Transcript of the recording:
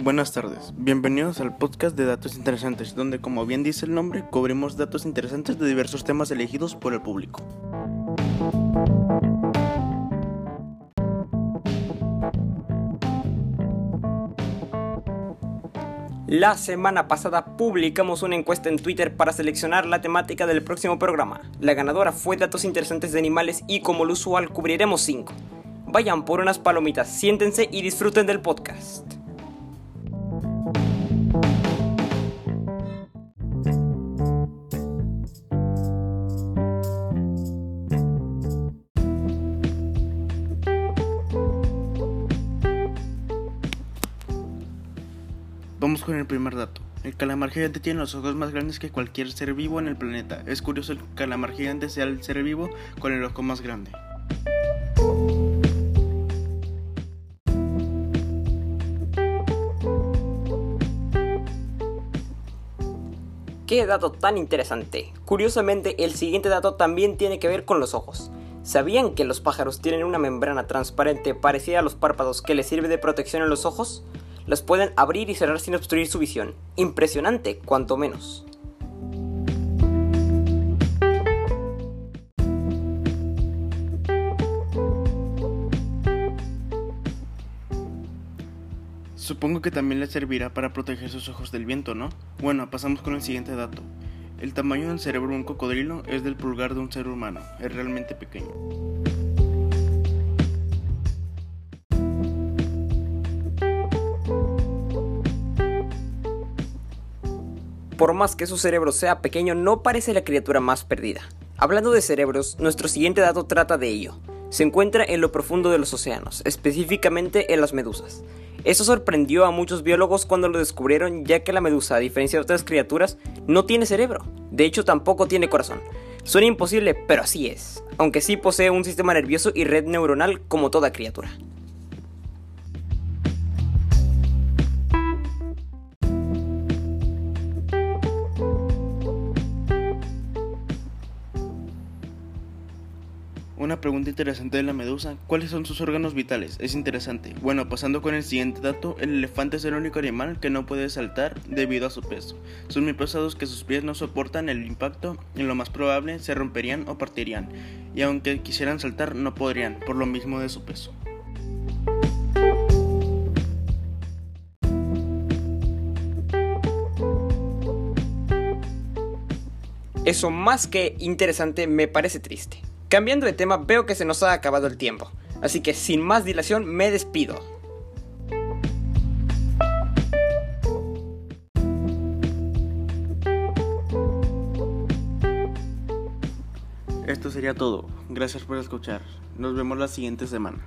Buenas tardes, bienvenidos al podcast de Datos Interesantes, donde como bien dice el nombre, cubrimos datos interesantes de diversos temas elegidos por el público. La semana pasada publicamos una encuesta en Twitter para seleccionar la temática del próximo programa. La ganadora fue datos interesantes de animales y como lo usual cubriremos 5. Vayan por unas palomitas, siéntense y disfruten del podcast. Vamos con el primer dato. El calamar gigante tiene los ojos más grandes que cualquier ser vivo en el planeta. Es curioso que el calamar gigante sea el ser vivo con el ojo más grande. ¡Qué dato tan interesante! Curiosamente, el siguiente dato también tiene que ver con los ojos. ¿Sabían que los pájaros tienen una membrana transparente parecida a los párpados que les sirve de protección en los ojos? Los pueden abrir y cerrar sin obstruir su visión. Impresionante, cuanto menos. Supongo que también les servirá para proteger sus ojos del viento, ¿no? Bueno, pasamos con el siguiente dato. El tamaño del cerebro de un cocodrilo es del pulgar de un ser humano, es realmente pequeño. Por más que su cerebro sea pequeño, no parece la criatura más perdida. Hablando de cerebros, nuestro siguiente dato trata de ello. Se encuentra en lo profundo de los océanos, específicamente en las medusas. Eso sorprendió a muchos biólogos cuando lo descubrieron, ya que la medusa, a diferencia de otras criaturas, no tiene cerebro. De hecho, tampoco tiene corazón. Suena imposible, pero así es, aunque sí posee un sistema nervioso y red neuronal como toda criatura. Una pregunta interesante de la medusa, ¿cuáles son sus órganos vitales? Es interesante. Bueno, pasando con el siguiente dato, el elefante es el único animal que no puede saltar debido a su peso. Son muy pesados que sus pies no soportan el impacto y lo más probable se romperían o partirían. Y aunque quisieran saltar no podrían, por lo mismo de su peso. Eso más que interesante me parece triste. Cambiando de tema, veo que se nos ha acabado el tiempo, así que sin más dilación me despido. Esto sería todo. Gracias por escuchar. Nos vemos la siguiente semana.